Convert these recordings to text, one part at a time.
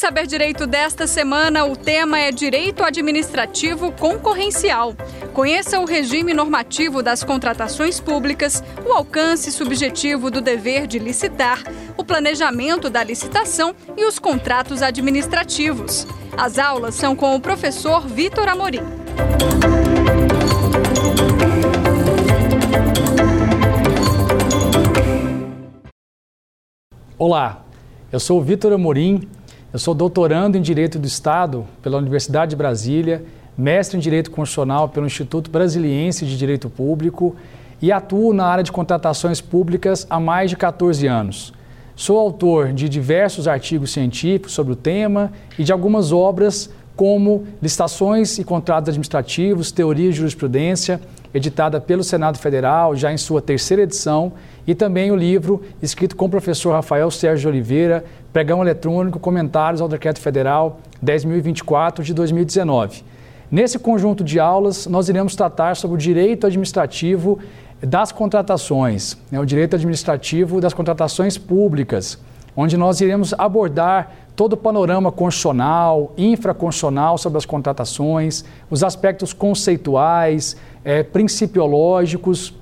Saber Direito desta semana, o tema é Direito Administrativo Concorrencial. Conheça o regime normativo das contratações públicas, o alcance subjetivo do dever de licitar, o planejamento da licitação e os contratos administrativos. As aulas são com o professor Vitor Amorim. Olá, eu sou o Vitor Amorim, eu sou doutorando em Direito do Estado pela Universidade de Brasília, mestre em Direito Constitucional pelo Instituto Brasiliense de Direito Público e atuo na área de contratações públicas há mais de 14 anos. Sou autor de diversos artigos científicos sobre o tema e de algumas obras como Licitações e Contratos Administrativos, Teoria e Jurisprudência, editada pelo Senado Federal, já em sua terceira edição, e também o livro escrito com o professor Rafael Sérgio de Oliveira, Pregão Eletrônico, Comentários ao Decreto Federal 10.024 de 2019. Nesse conjunto de aulas, nós iremos tratar sobre o direito administrativo das contratações, né, o direito administrativo das contratações públicas, onde nós iremos abordar todo o panorama constitucional, infraconstitucional sobre as contratações, os aspectos conceituais, é, principiológicos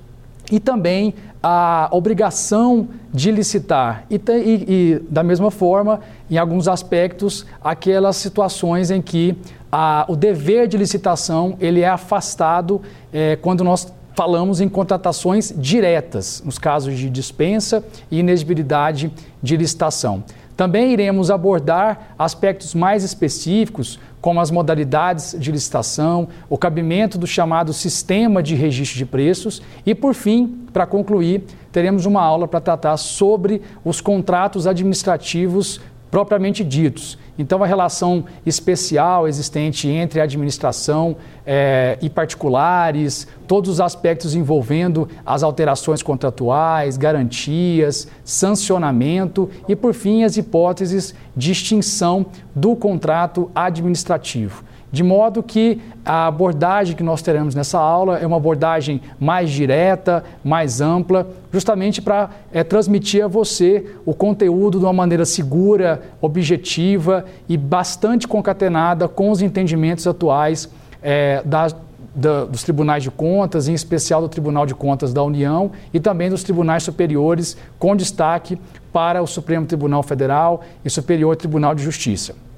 e também a obrigação de licitar e, e, e, da mesma forma, em alguns aspectos, aquelas situações em que a, o dever de licitação ele é afastado é, quando nós falamos em contratações diretas, nos casos de dispensa e inexigibilidade de licitação. Também iremos abordar aspectos mais específicos, como as modalidades de licitação, o cabimento do chamado sistema de registro de preços e, por fim, para concluir, teremos uma aula para tratar sobre os contratos administrativos propriamente ditos. Então, a relação especial existente entre a administração é, e particulares, todos os aspectos envolvendo as alterações contratuais, garantias, sancionamento e, por fim, as hipóteses de extinção do contrato administrativo. De modo que a abordagem que nós teremos nessa aula é uma abordagem mais direta, mais ampla, justamente para é, transmitir a você o conteúdo de uma maneira segura, objetiva e bastante concatenada com os entendimentos atuais é, da, da, dos tribunais de contas, em especial do Tribunal de Contas da União e também dos tribunais superiores, com destaque para o Supremo Tribunal Federal e Superior Tribunal de Justiça.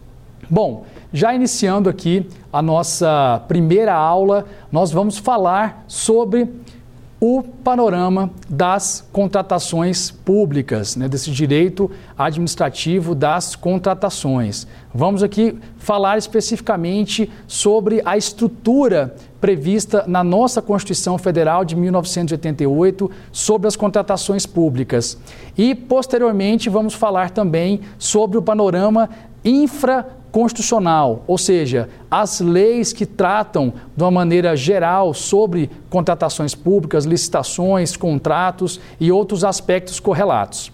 Bom, já iniciando aqui a nossa primeira aula, nós vamos falar sobre o panorama das contratações públicas, né, desse direito administrativo das contratações. Vamos aqui falar especificamente sobre a estrutura prevista na nossa Constituição Federal de 1988 sobre as contratações públicas. E, posteriormente, vamos falar também sobre o panorama infra constitucional, ou seja, as leis que tratam de uma maneira geral sobre contratações públicas, licitações, contratos e outros aspectos correlatos.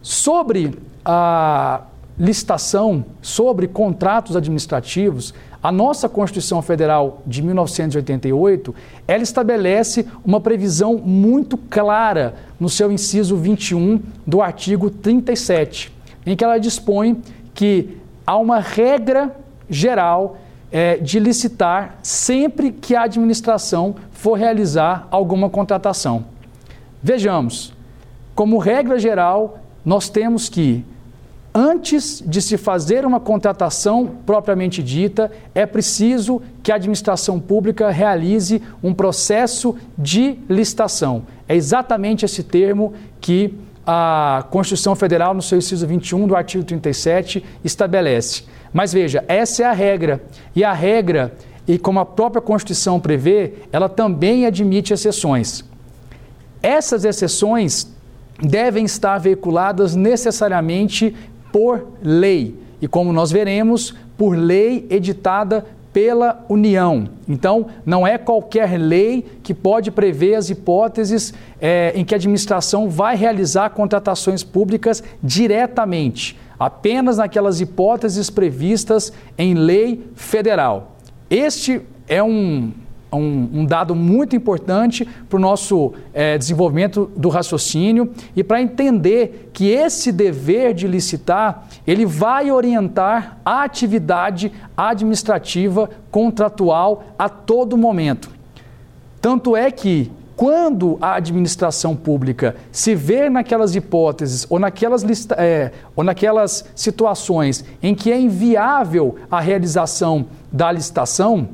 Sobre a licitação, sobre contratos administrativos, a nossa Constituição Federal de 1988, ela estabelece uma previsão muito clara no seu inciso 21 do artigo 37, em que ela dispõe que há uma regra geral é, de licitar sempre que a administração for realizar alguma contratação. Vejamos, como regra geral, nós temos que, antes de se fazer uma contratação propriamente dita, é preciso que a administração pública realize um processo de licitação. É exatamente esse termo que a Constituição Federal, no seu inciso 21 do artigo 37, estabelece. Mas veja, essa é a regra. E a regra, e como a própria Constituição prevê, ela também admite exceções. Essas exceções devem estar veiculadas necessariamente por lei. E como nós veremos, por lei editada pela União. Então, não é qualquer lei que pode prever as hipóteses é, em que a administração vai realizar contratações públicas diretamente, apenas naquelas hipóteses previstas em lei federal. Este é um, um, um, dado muito importante para o nosso é, desenvolvimento do raciocínio e para entender que esse dever de licitar ele vai orientar a atividade administrativa contratual a todo momento. Tanto é que quando a administração pública se vê naquelas hipóteses ou naquelas, lista, é, ou naquelas situações em que é inviável a realização da licitação,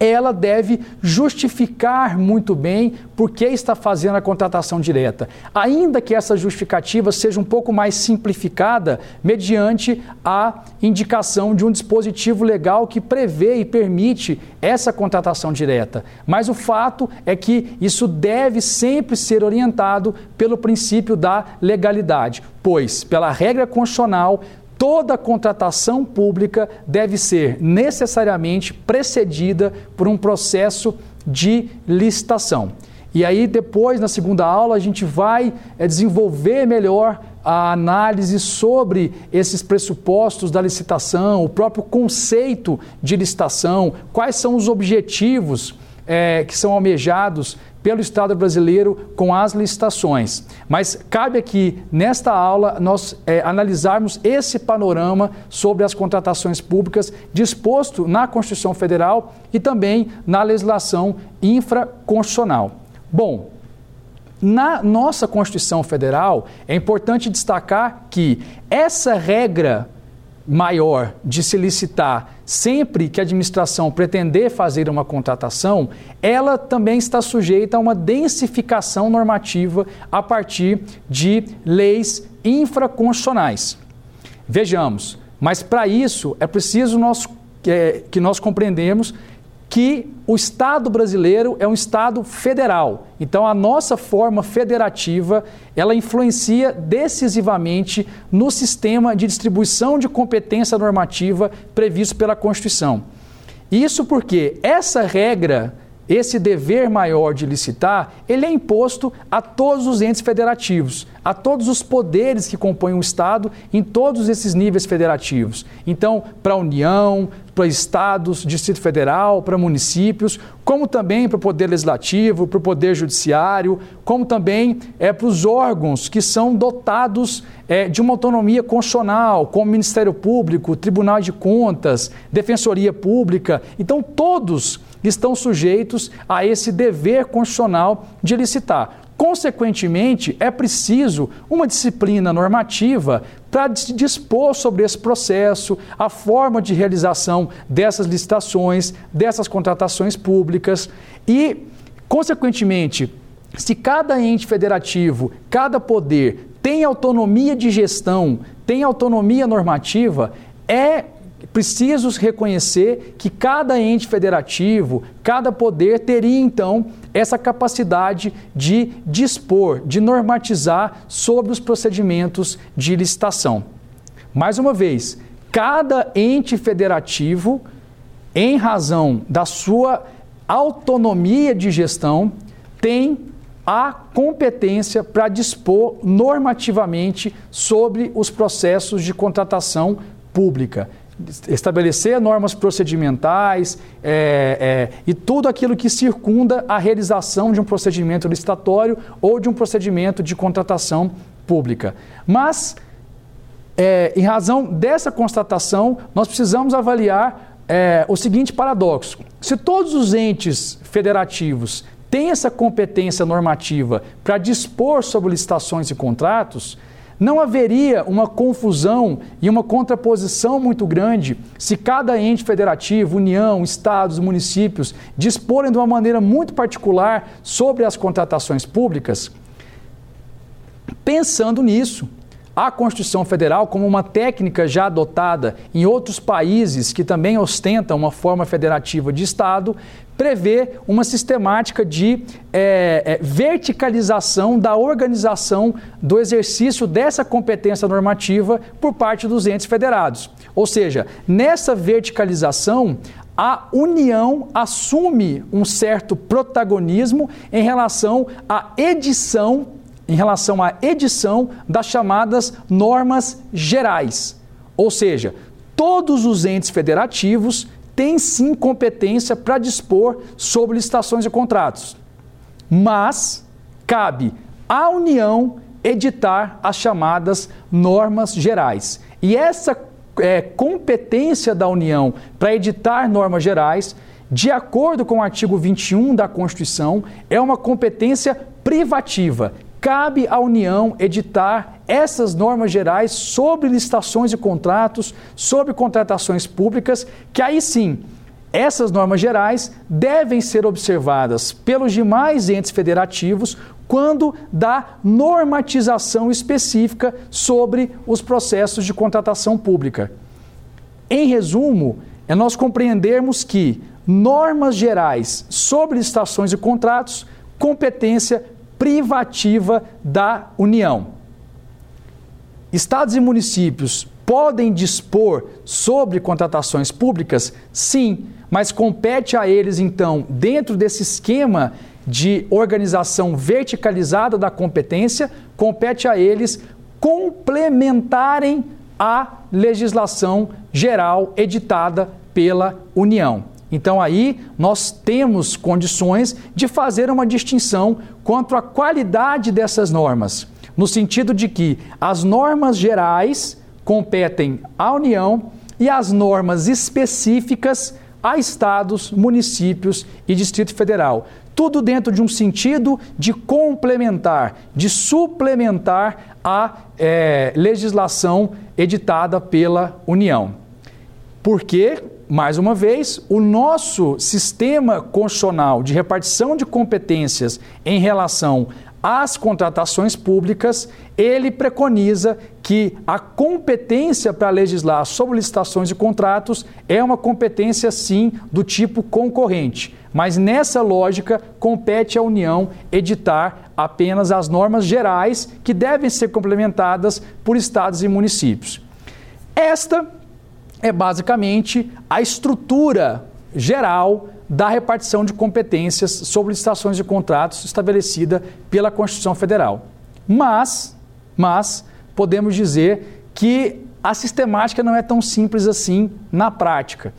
ela deve justificar muito bem por que está fazendo a contratação direta. Ainda que essa justificativa seja um pouco mais simplificada mediante a indicação de um dispositivo legal que prevê e permite essa contratação direta. Mas o fato é que isso deve sempre ser orientado pelo princípio da legalidade, pois, pela regra constitucional, toda contratação pública deve ser necessariamente precedida por um processo de licitação. E aí, depois, na segunda aula, a gente vai é, desenvolver melhor a análise sobre esses pressupostos da licitação, o próprio conceito de licitação, quais são os objetivos é, que são almejados pelo Estado brasileiro com as licitações. Mas cabe aqui, nesta aula, nós é, analisarmos esse panorama sobre as contratações públicas disposto na Constituição Federal e também na legislação infraconstitucional. Bom, na nossa Constituição Federal, é importante destacar que essa regra maior de se licitar sempre que a administração pretender fazer uma contratação, ela também está sujeita a uma densificação normativa a partir de leis infraconstitucionais. Vejamos, mas para isso é preciso nós, é, que nós compreendemos que o Estado brasileiro é um Estado federal. Então a nossa forma federativa, ela influencia decisivamente no sistema de distribuição de competência normativa previsto pela Constituição. Isso porque essa regra esse dever maior de licitar, ele é imposto a todos os entes federativos, a todos os poderes que compõem o Estado em todos esses níveis federativos. Então, para a União, para estados, Distrito Federal, para municípios, como também para o Poder Legislativo, para o Poder Judiciário, como também é, para os órgãos que são dotados é, de uma autonomia constitucional, como Ministério Público, Tribunal de Contas, Defensoria Pública. Então, todos estão sujeitos a esse dever constitucional de licitar. Consequentemente, é preciso uma disciplina normativa para dispor sobre esse processo, a forma de realização dessas licitações, dessas contratações públicas e, consequentemente, se cada ente federativo, cada poder tem autonomia de gestão, tem autonomia normativa, é preciso reconhecer que cada ente federativo, cada poder teria então essa capacidade de dispor, de normatizar sobre os procedimentos de licitação. Mais uma vez, cada ente federativo, em razão da sua autonomia de gestão, tem a competência para dispor normativamente sobre os processos de contratação pública estabelecer normas procedimentais é, é, e tudo aquilo que circunda a realização de um procedimento licitatório ou de um procedimento de contratação pública. Mas, é, em razão dessa constatação, nós precisamos avaliar é, o seguinte paradoxo: se todos os entes federativos têm essa competência normativa para dispor sobre licitações e contratos, não haveria uma confusão e uma contraposição muito grande se cada ente federativo, União, estados, municípios disporem de uma maneira muito particular sobre as contratações públicas? Pensando nisso, a Constituição Federal, como uma técnica já adotada em outros países que também ostentam uma forma federativa de Estado, prevê uma sistemática de é, é, verticalização da organização do exercício dessa competência normativa por parte dos entes federados. Ou seja, nessa verticalização, a União assume um certo protagonismo em relação à edição, em relação à edição das chamadas normas gerais. Ou seja, todos os entes federativos tem sim competência para dispor sobre licitações e contratos. Mas cabe à União editar as chamadas normas gerais. E essa é, competência da União para editar normas gerais, de acordo com o artigo 21 da Constituição, é uma competência privativa. Cabe à União editar essas normas gerais sobre licitações e contratos, sobre contratações públicas, que aí sim essas normas gerais devem ser observadas pelos demais entes federativos quando da normatização específica sobre os processos de contratação pública. Em resumo, é nós compreendermos que normas gerais sobre licitações e contratos, competência privativa da União. Estados e municípios podem dispor sobre contratações públicas? Sim, mas compete a eles, então, dentro desse esquema de organização verticalizada da competência, compete a eles complementarem a legislação geral editada pela União. Então aí nós temos condições de fazer uma distinção quanto à qualidade dessas normas, no sentido de que as normas gerais competem à União e as normas específicas a estados, municípios e Distrito Federal. Tudo dentro de um sentido de complementar, de suplementar a é, legislação editada pela União. Porque, mais uma vez, o nosso sistema constitucional de repartição de competências em relação às contratações públicas, ele preconiza que a competência para legislar sobre licitações e contratos é uma competência, sim, do tipo concorrente. Mas nessa lógica, compete à União editar apenas as normas gerais que devem ser complementadas por estados e municípios. Esta é basicamente a estrutura geral da repartição de competências sobre licitações e contratos estabelecida pela Constituição Federal. Mas, mas podemos dizer que a sistemática não é tão simples assim na prática.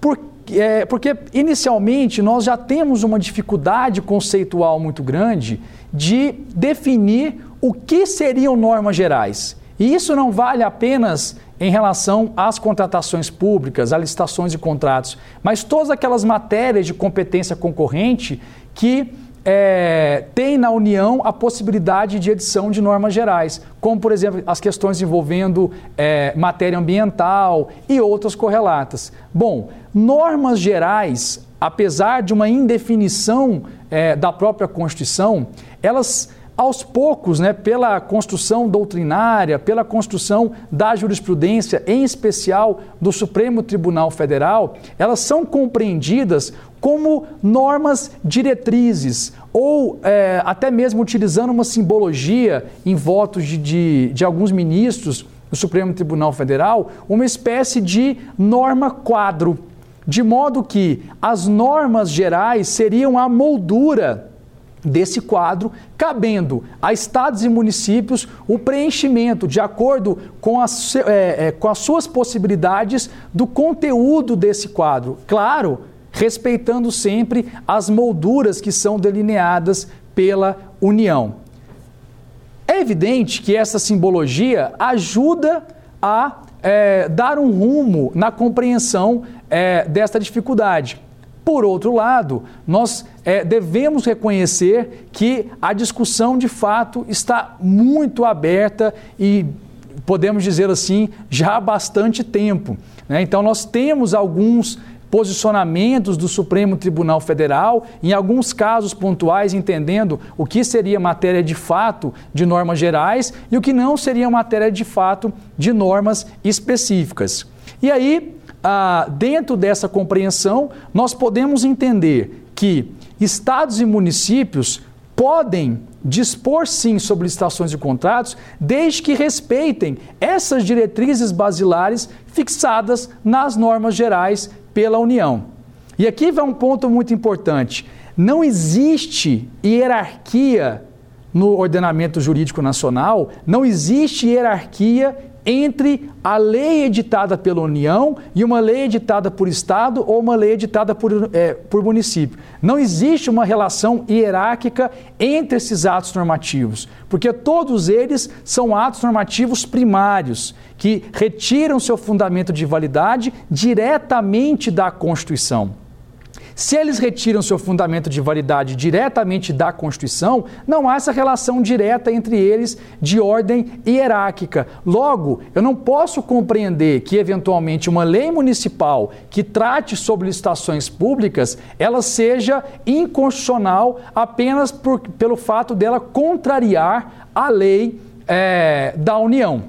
Por, é, porque, inicialmente, nós já temos uma dificuldade conceitual muito grande de definir o que seriam normas gerais. E isso não vale apenas em relação às contratações públicas, a licitações e contratos, mas todas aquelas matérias de competência concorrente que é, tem na União a possibilidade de edição de normas gerais, como, por exemplo, as questões envolvendo é, matéria ambiental e outras correlatas. Bom, normas gerais, apesar de uma indefinição é, da própria Constituição, elas aos poucos, né, pela construção doutrinária, pela construção da jurisprudência, em especial do Supremo Tribunal Federal, elas são compreendidas como normas diretrizes, ou é, até mesmo utilizando uma simbologia em votos de, de, de alguns ministros do Supremo Tribunal Federal, uma espécie de norma quadro, de modo que as normas gerais seriam a moldura desse quadro, cabendo a estados e municípios o preenchimento de acordo com as, é, é, com as suas possibilidades do conteúdo desse quadro. Claro, respeitando sempre as molduras que são delineadas pela União. É evidente que essa simbologia ajuda a é, dar um rumo na compreensão é, desta dificuldade. Por outro lado, nós é, devemos reconhecer que a discussão de fato está muito aberta e podemos dizer assim, já há bastante tempo. Né? Então, nós temos alguns posicionamentos do Supremo Tribunal Federal, em alguns casos pontuais, entendendo o que seria matéria de fato de normas gerais e o que não seria matéria de fato de normas específicas. E aí, ah, dentro dessa compreensão, nós podemos entender que estados e municípios podem dispor sim sobre licitações e contratos, desde que respeitem essas diretrizes basilares fixadas nas normas gerais pela União. E aqui vai um ponto muito importante: não existe hierarquia no ordenamento jurídico nacional, não existe hierarquia entre a lei editada pela União e uma lei editada por Estado ou uma lei editada por, é, por município. Não existe uma relação hierárquica entre esses atos normativos, porque todos eles são atos normativos primários, que retiram seu fundamento de validade diretamente da Constituição. Se eles retiram seu fundamento de validade diretamente da Constituição, não há essa relação direta entre eles de ordem hierárquica. Logo, eu não posso compreender que, eventualmente, uma lei municipal que trate sobre licitações públicas, ela seja inconstitucional apenas por, pelo fato dela contrariar a lei é, da União.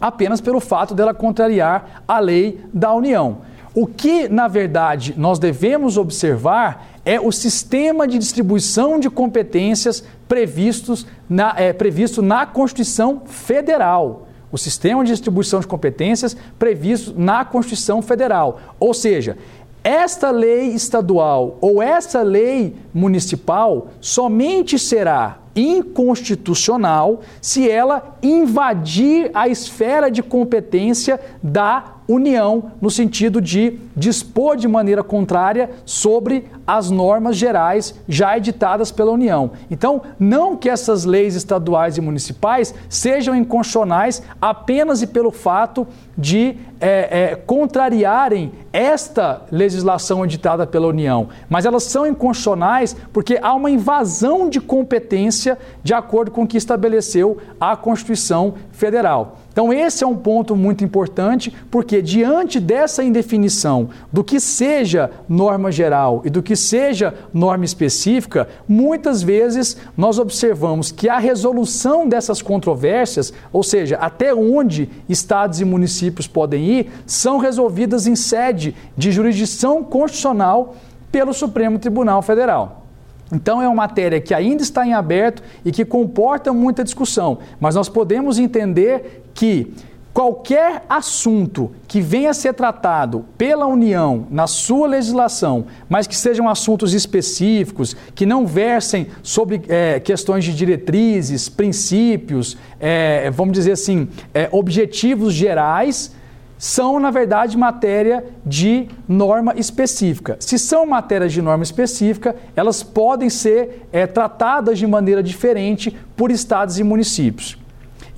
Apenas pelo fato dela contrariar a lei da União. O que, na verdade, nós devemos observar é o sistema de distribuição de competências previstos na, é, previsto na Constituição Federal. O sistema de distribuição de competências previsto na Constituição Federal. Ou seja, esta lei estadual ou essa lei municipal somente será inconstitucional se ela invadir a esfera de competência da União, no sentido de dispor de maneira contrária sobre as normas gerais já editadas pela União. Então, não que essas leis estaduais e municipais sejam inconstitucionais apenas e pelo fato de é, é, contrariarem esta legislação editada pela União, mas elas são inconstitucionais porque há uma invasão de competência de acordo com o que estabeleceu a Constituição Federal. Então, esse é um ponto muito importante, porque diante dessa indefinição do que seja norma geral e do que seja norma específica, muitas vezes nós observamos que a resolução dessas controvérsias, ou seja, até onde estados e municípios podem ir, são resolvidas em sede de jurisdição constitucional pelo Supremo Tribunal Federal. Então é uma matéria que ainda está em aberto e que comporta muita discussão, mas nós podemos entender que qualquer assunto que venha a ser tratado pela União na sua legislação, mas que sejam assuntos específicos, que não versem sobre é, questões de diretrizes, princípios, é, vamos dizer assim, é, objetivos gerais, são, na verdade, matéria de norma específica. Se são matérias de norma específica, elas podem ser é, tratadas de maneira diferente por estados e municípios.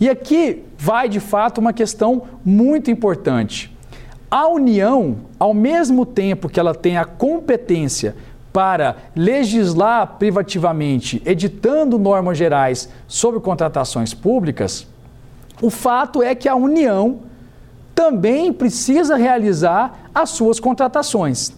E aqui vai, de fato, uma questão muito importante. A União, ao mesmo tempo que ela tem a competência para legislar privativamente, editando normas gerais sobre contratações públicas, o fato é que a União também precisa realizar as suas contratações.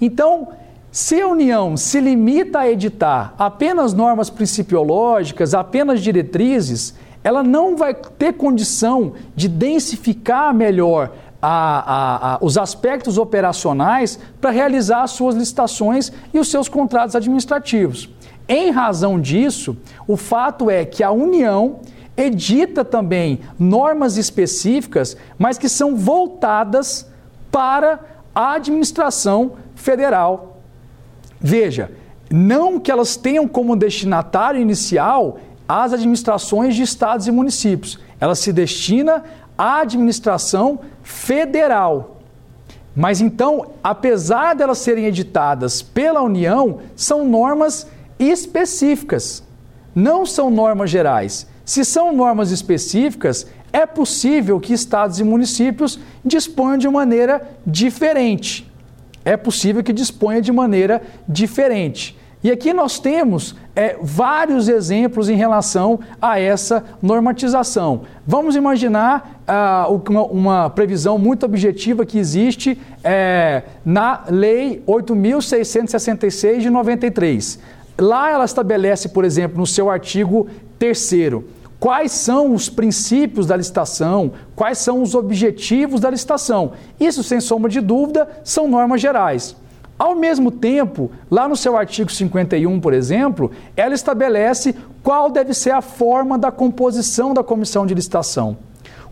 Então, se a União se limita a editar apenas normas principiológicas, apenas diretrizes, ela não vai ter condição de densificar melhor a, a, a, os aspectos operacionais para realizar as suas licitações e os seus contratos administrativos. Em razão disso, o fato é que a União edita também normas específicas, mas que são voltadas para a administração federal. Veja, não que elas tenham como destinatário inicial as administrações de estados e municípios. Ela se destina à administração federal. Mas então, apesar delas serem editadas pela União, são normas específicas, não são normas gerais. Se são normas específicas, é possível que estados e municípios disponham de maneira diferente. É possível que disponha de maneira diferente. E aqui nós temos é, vários exemplos em relação a essa normatização. Vamos imaginar ah, uma, uma, previsão muito objetiva que existe é, na Lei 8.666 de 93. Lá ela estabelece, por exemplo, no seu artigo 3 quais são os princípios da licitação, quais são os objetivos da licitação. Isso, sem sombra de dúvida, são normas gerais. Ao mesmo tempo, lá no seu artigo 51, por exemplo, ela estabelece qual deve ser a forma da composição da comissão de licitação.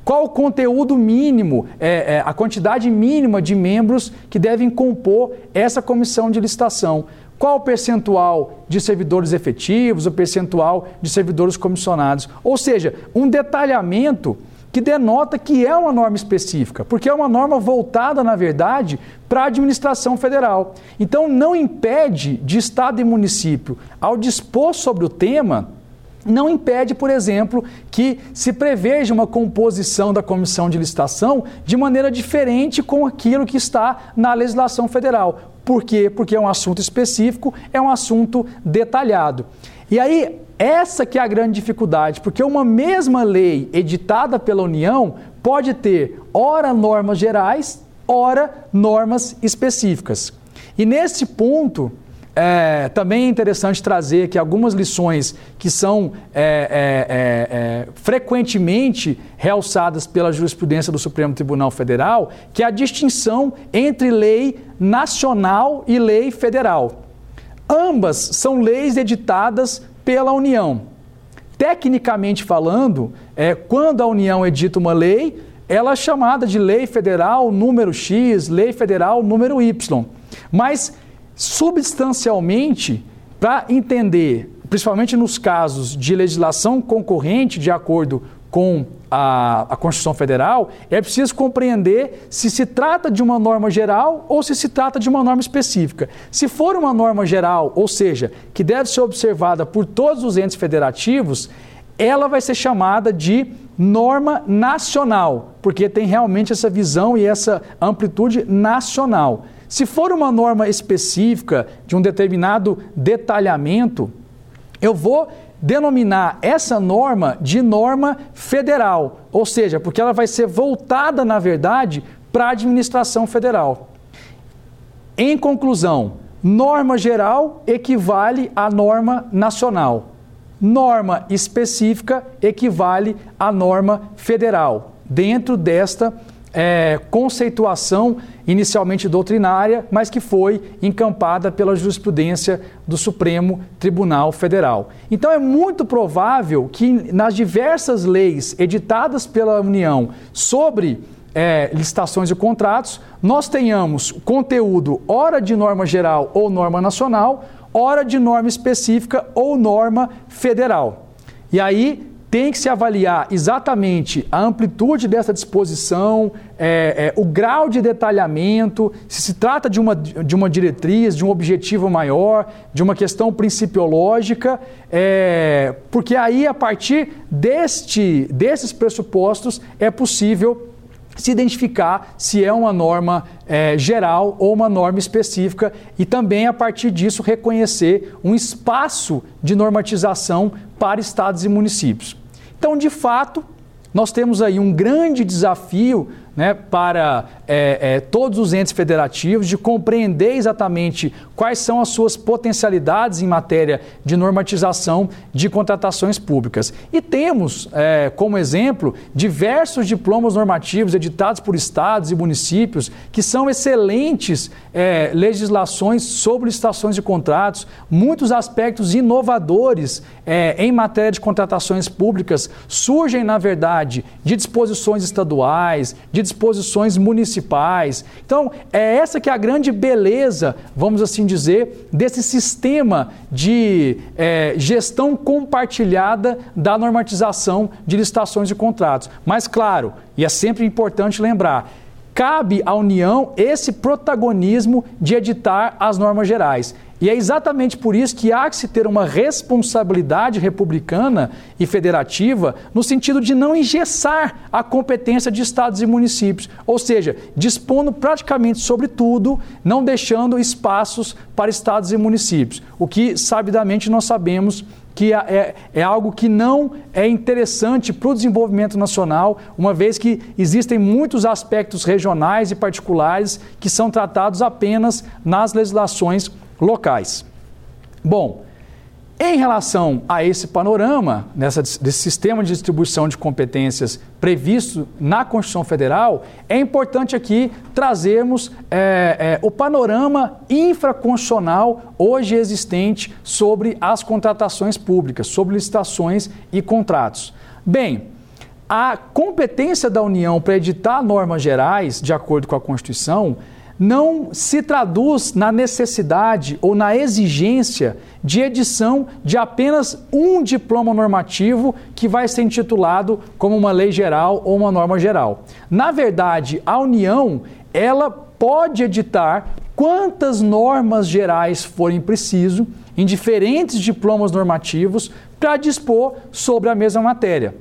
Qual o conteúdo mínimo, é, é, a quantidade mínima de membros que devem compor essa comissão de licitação? qual o percentual de servidores efetivos, o percentual de servidores comissionados. Ou seja, um detalhamento que denota que é uma norma específica, porque é uma norma voltada, na verdade, para a administração federal. Então, não impede de Estado e município, ao dispor sobre o tema, não impede, por exemplo, que se preveja uma composição da comissão de licitação de maneira diferente com aquilo que está na legislação federal. Por quê? Porque é um assunto específico, é um assunto detalhado. E aí, essa que é a grande dificuldade, porque uma mesma lei editada pela União pode ter ora normas gerais, ora normas específicas. E nesse ponto, é, também é interessante trazer aqui algumas lições que são é, é, é, é frequentemente realçadas pela jurisprudência do Supremo Tribunal Federal, que é a distinção entre lei nacional e lei federal. Ambas são leis editadas pela União. Tecnicamente falando, é, quando a União edita uma lei, ela é chamada de Lei Federal número X, Lei Federal número Y. Mas, substancialmente, para entender, principalmente nos casos de legislação concorrente de acordo com a, a, Constituição Federal, é preciso compreender se se trata de uma norma geral ou se se trata de uma norma específica. Se for uma norma geral, ou seja, que deve ser observada por todos os entes federativos, ela vai ser chamada de norma nacional, porque tem realmente essa visão e essa amplitude nacional. Se for uma norma específica de um determinado detalhamento, eu vou denominar essa norma de norma federal, ou seja, porque ela vai ser voltada, na verdade, para a administração federal. Em conclusão, norma geral equivale à norma nacional. Norma específica equivale à norma federal, dentro desta é, conceituação inicialmente doutrinária, mas que foi encampada pela jurisprudência do Supremo Tribunal Federal. Então é muito provável que nas diversas leis editadas pela União sobre é, licitações e contratos, nós tenhamos conteúdo ora de norma geral ou norma nacional, ora de norma específica ou norma federal. E aí tem que se avaliar exatamente a amplitude dessa disposição, é, é, o grau de detalhamento, se se trata de uma, de uma diretriz, de um objetivo maior, de uma questão principiológica, é, porque aí, a partir deste, desses pressupostos, é possível se identificar se é uma norma é, geral ou uma norma específica e também, a partir disso, reconhecer um espaço de normatização para estados e municípios. Então, de fato, nós temos aí um grande desafio né, para é, é, todos os entes federativos de compreender exatamente quais são as suas potencialidades em matéria de normatização de contratações públicas. E temos, é, como exemplo, diversos diplomas normativos editados por estados e municípios que são excelentes é, legislações sobre licitações de contratos, muitos aspectos inovadores é, em matéria de contratações públicas surgem, na verdade, de disposições estaduais, de disposições municipais. Então, é essa que é a grande beleza, vamos assim dizer, desse sistema de é, gestão compartilhada da normatização de licitações e contratos. Mas, claro, e é sempre importante lembrar, cabe à União esse protagonismo de editar as normas gerais. E é exatamente por isso que há que se ter uma responsabilidade republicana e federativa no sentido de não engessar a competência de estados e municípios, ou seja, dispondo praticamente sobre tudo, não deixando espaços para estados e municípios, o que sabidamente nós sabemos que é, é, é algo que não é interessante para o desenvolvimento nacional, uma vez que existem muitos aspectos regionais e particulares que são tratados apenas nas legislações locais. Bom, em relação a esse panorama, nessa, desse sistema de distribuição de competências previsto na Constituição Federal, é importante aqui trazermos é, é, o panorama infraconstitucional hoje existente sobre as contratações públicas, sobre licitações e contratos. Bem, a competência da União para editar normas gerais, de acordo com a Constituição, não se traduz na necessidade ou na exigência de edição de apenas um diploma normativo que vai ser intitulado como uma lei geral ou uma norma geral. Na verdade, a União, ela pode editar quantas normas gerais forem preciso em diferentes diplomas normativos para dispor sobre a mesma matéria.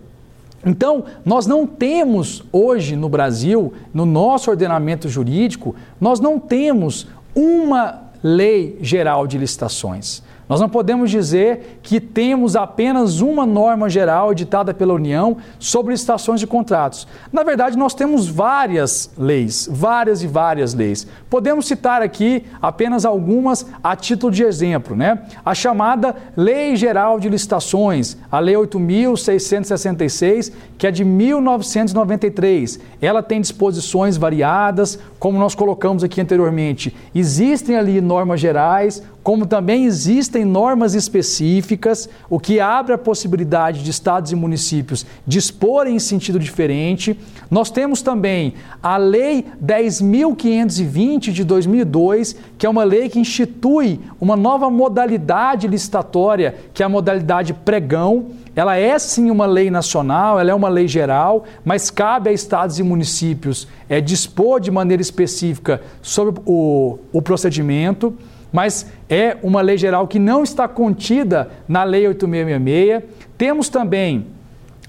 Então, nós não temos hoje no Brasil, no nosso ordenamento jurídico, nós não temos uma lei geral de licitações. Nós não podemos dizer que temos apenas uma norma geral editada pela União sobre licitações de contratos. Na verdade, nós temos várias leis, várias e várias leis. Podemos citar aqui apenas algumas a título de exemplo, né? A chamada Lei Geral de Licitações, a Lei 8666, que é de 1993. Ela tem disposições variadas, como nós colocamos aqui anteriormente. Existem ali normas gerais, como também existem normas específicas, o que abre a possibilidade de estados e municípios disporem em sentido diferente. Nós temos também a Lei 10.520 de 2002, que é uma lei que institui uma nova modalidade licitatória, que é a modalidade pregão. Ela é sim uma lei nacional, ela é uma lei geral, mas cabe a estados e municípios é, dispor de maneira específica sobre o, o procedimento mas é uma lei geral que não está contida na Lei 8666. Temos também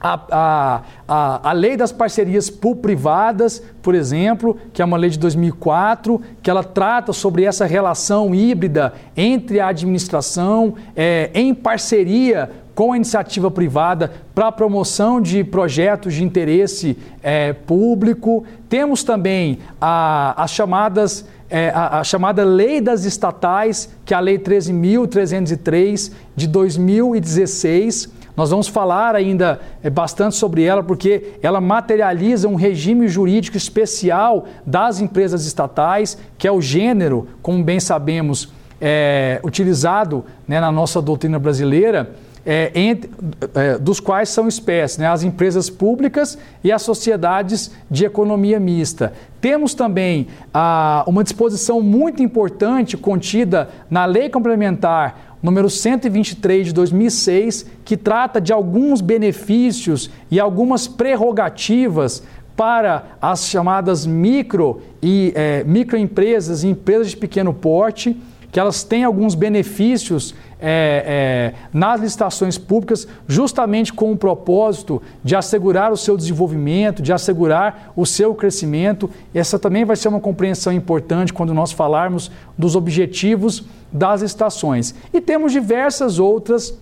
a, a, a, lei das parcerias público-privadas, por exemplo, que é uma lei de 2004, que ela trata sobre essa relação híbrida entre a administração é, em parceria com a iniciativa privada para a promoção de projetos de interesse é, público. Temos também a, as chamadas é, a, a, chamada Lei das Estatais, que é a Lei 13.303 de 2016. Nós vamos falar ainda é, bastante sobre ela, porque ela materializa um regime jurídico especial das empresas estatais, que é o gênero, como bem sabemos, é, utilizado né, na nossa doutrina brasileira é, entre, é, dos quais são espécies, né, as empresas públicas e as sociedades de economia mista. Temos também ah, uma disposição muito importante contida na Lei Complementar número 123 de 2006, que trata de alguns benefícios e algumas prerrogativas para as chamadas micro e é, microempresas e empresas de pequeno porte, que elas têm alguns benefícios é, é, nas licitações públicas, justamente com o propósito de assegurar o seu desenvolvimento, de assegurar o seu crescimento. Essa também vai ser uma compreensão importante quando nós falarmos dos objetivos das licitações. E temos diversas outras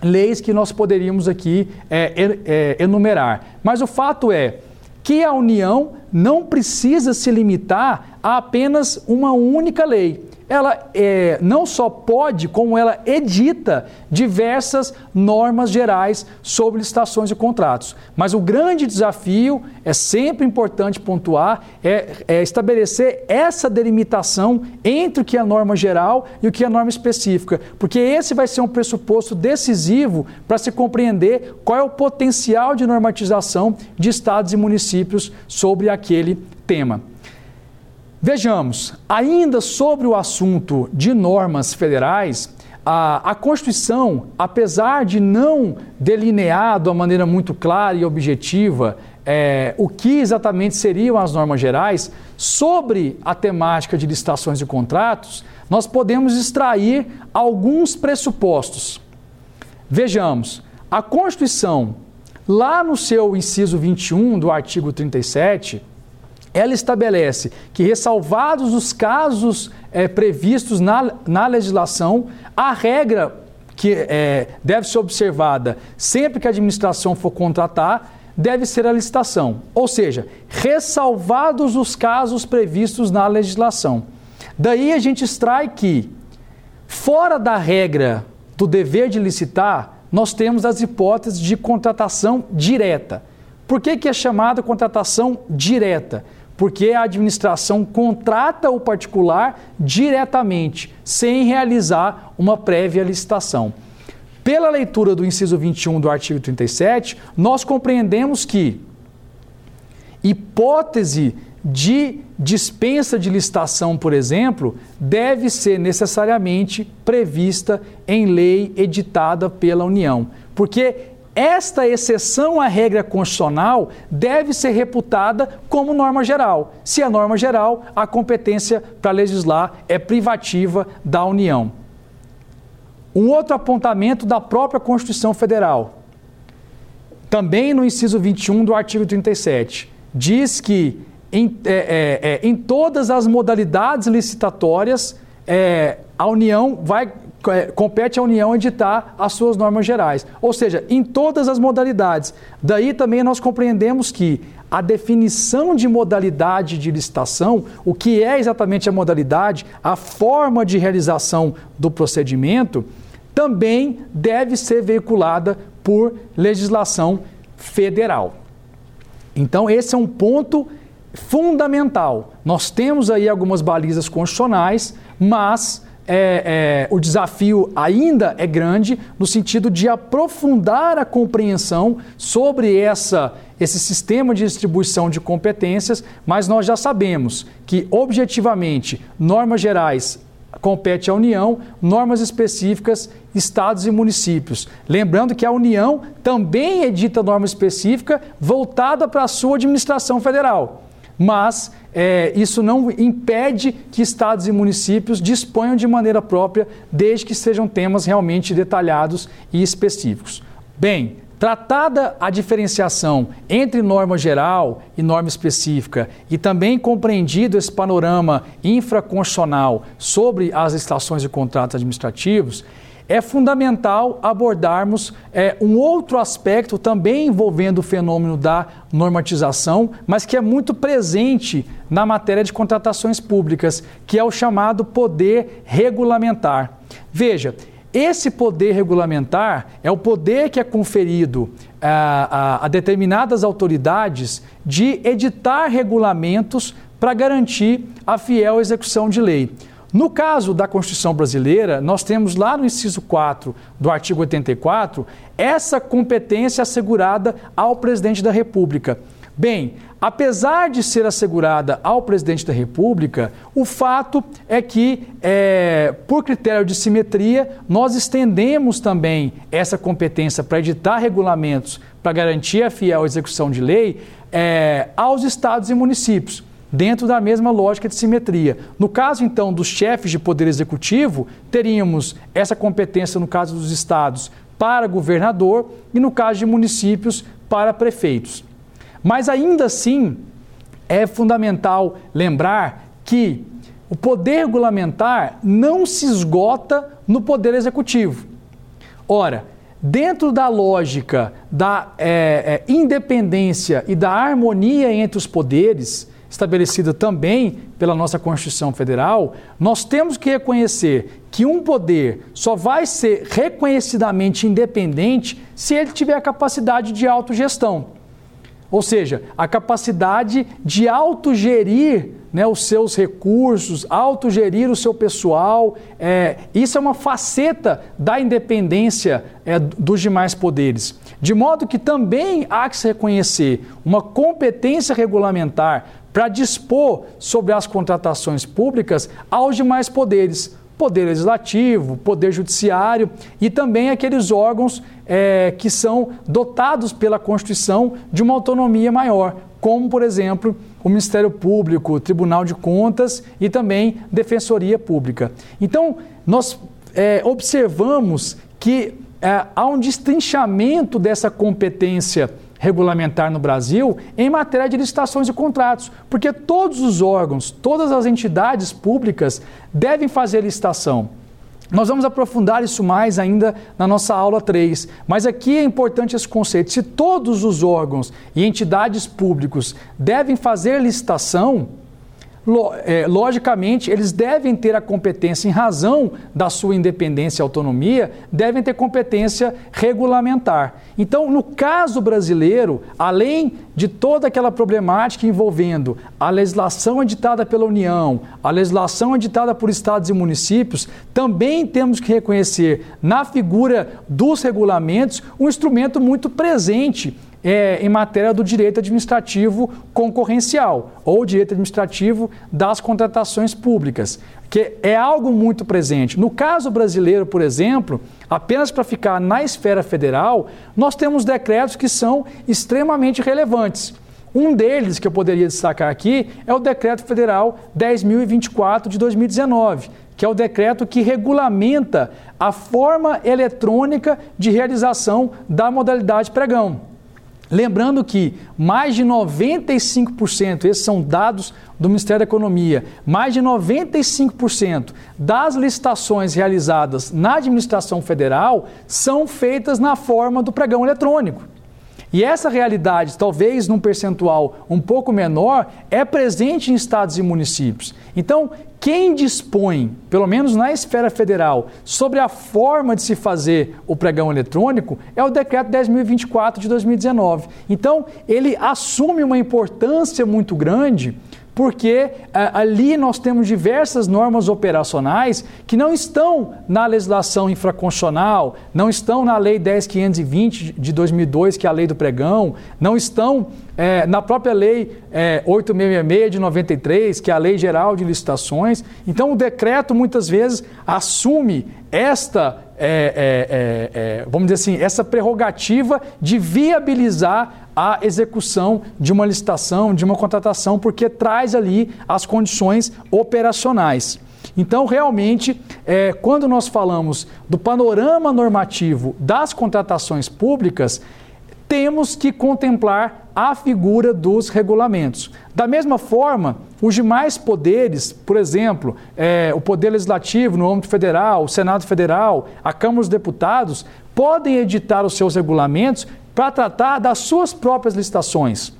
leis que nós poderíamos aqui é, é enumerar. Mas o fato é que a União não precisa se limitar a apenas uma única lei ela é, não só pode, como ela edita diversas normas gerais sobre licitações e contratos. Mas o grande desafio, é sempre importante pontuar, é, é estabelecer essa delimitação entre o que é norma geral e o que é norma específica, porque esse vai ser um pressuposto decisivo para se compreender qual é o potencial de normatização de estados e municípios sobre aquele tema. Vejamos, ainda sobre o assunto de normas federais, a, a, Constituição, apesar de não delinear de uma maneira muito clara e objetiva é, o que exatamente seriam as normas gerais, sobre a temática de licitações e contratos, nós podemos extrair alguns pressupostos. Vejamos, a Constituição, lá no seu inciso 21 do artigo 37, ela estabelece que, ressalvados os casos é, previstos na, na legislação, a regra que é, deve ser observada sempre que a administração for contratar deve ser a licitação. Ou seja, ressalvados os casos previstos na legislação. Daí a gente extrai que, fora da regra do dever de licitar, nós temos as hipóteses de contratação direta. Por que, que é chamada contratação direta? Porque a administração contrata o particular diretamente, sem realizar uma prévia licitação. Pela leitura do inciso 21 do artigo 37, nós compreendemos que hipótese de dispensa de licitação, por exemplo, deve ser necessariamente prevista em lei editada pela União, porque esta exceção à regra constitucional deve ser reputada como norma geral. Se é norma geral, a competência para legislar é privativa da União. Um outro apontamento da própria Constituição Federal, também no inciso 21 do artigo 37, diz que em, é, é, é, em todas as modalidades licitatórias, é, a União vai compete à União editar as suas normas gerais. Ou seja, em todas as modalidades. Daí também nós compreendemos que a definição de modalidade de licitação, o que é exatamente a modalidade, a forma de realização do procedimento, também deve ser veiculada por legislação federal. Então, esse é um ponto fundamental. Nós temos aí algumas balizas constitucionais, mas é, é, o desafio ainda é grande no sentido de aprofundar a compreensão sobre essa, esse sistema de distribuição de competências, mas nós já sabemos que, objetivamente, normas gerais compete à União, normas específicas, estados e municípios. Lembrando que a União também edita norma específica voltada para a sua administração federal mas é, isso não impede que estados e municípios disponham de maneira própria, desde que sejam temas realmente detalhados e específicos. Bem, Tratada a diferenciação entre norma geral e norma específica e também compreendido esse panorama infraconstitucional sobre as estações e contratos administrativos, é fundamental abordarmos é, um outro aspecto também envolvendo o fenômeno da normatização, mas que é muito presente na matéria de contratações públicas, que é o chamado poder regulamentar. Veja, esse poder regulamentar é o poder que é conferido a, a, a determinadas autoridades de editar regulamentos para garantir a fiel execução de lei. No caso da Constituição brasileira, nós temos lá no inciso 4 do artigo 84 essa competência assegurada ao presidente da República. Bem, apesar de ser assegurada ao presidente da República, o fato é que, é, por critério de simetria, nós estendemos também essa competência para editar regulamentos para garantir a fiel execução de lei é, aos estados e municípios dentro da mesma lógica de simetria. No caso, então, dos chefes de poder executivo, teríamos essa competência, no caso dos estados, para governador e, no caso de municípios, para prefeitos. Mas ainda assim, é fundamental lembrar que o poder regulamentar não se esgota no poder executivo. Ora, dentro da lógica da é, é, independência e da harmonia entre os poderes, estabelecida também pela nossa Constituição Federal, nós temos que reconhecer que um poder só vai ser reconhecidamente independente se ele tiver a capacidade de autogestão. Ou seja, a capacidade de autogerir né, os seus recursos, autogerir o seu pessoal. É, isso é uma faceta da independência é, dos demais poderes. De modo que também há que se reconhecer uma competência regulamentar para dispor sobre as contratações públicas aos demais poderes, poder legislativo, poder judiciário e também aqueles órgãos é, que são dotados pela Constituição de uma autonomia maior, como, por exemplo, o Ministério Público, o Tribunal de Contas e também Defensoria Pública. Então, nós é, observamos que é, há um destrinchamento dessa competência regulamentar no Brasil em matéria de licitações e contratos, porque todos os órgãos, todas as entidades públicas devem fazer licitação. Nós vamos aprofundar isso mais ainda na nossa aula 3, mas aqui é importante esse conceito. Se todos os órgãos e entidades públicos devem fazer licitação, logicamente, eles devem ter a competência, em razão da sua independência e autonomia, devem ter competência regulamentar. Então, no caso brasileiro, além de toda aquela problemática envolvendo a legislação editada pela União, a legislação editada por estados e municípios, também temos que reconhecer na figura dos regulamentos um instrumento muito presente é, em matéria do direito administrativo concorrencial ou direito administrativo das contratações públicas, que é algo muito presente. No caso brasileiro, por exemplo, apenas para ficar na esfera federal, nós temos decretos que são extremamente relevantes. Um deles que eu poderia destacar aqui é o Decreto Federal 10.024 de 2019, que é o decreto que regulamenta a forma eletrônica de realização da modalidade pregão. Lembrando que mais de 95%, esses são dados do Ministério da Economia, mais de 95% das licitações realizadas na administração federal são feitas na forma do pregão eletrônico. E essa realidade, talvez num percentual um pouco menor, é presente em estados e municípios. Então, quem dispõe, pelo menos na esfera federal, sobre a forma de se fazer o pregão eletrônico é o decreto 10.024 de 2019. Então, ele assume uma importância muito grande porque ah, ali nós temos diversas normas operacionais que não estão na legislação infraconstitucional, não estão na Lei 10.520 de 2002, que é a lei do pregão, não estão é, na própria Lei é, 866 de 93, que é a Lei Geral de Licitações. Então, o decreto muitas vezes assume esta, é, é, é, é vamos dizer assim, essa prerrogativa de viabilizar a execução de uma licitação, de uma contratação, porque traz ali as condições operacionais. Então, realmente, é, quando nós falamos do panorama normativo das contratações públicas, temos que contemplar a figura dos regulamentos. Da mesma forma, os demais poderes, por exemplo, é, o Poder Legislativo no âmbito federal, o Senado Federal, a Câmara dos Deputados, podem editar os seus regulamentos para tratar das suas próprias licitações.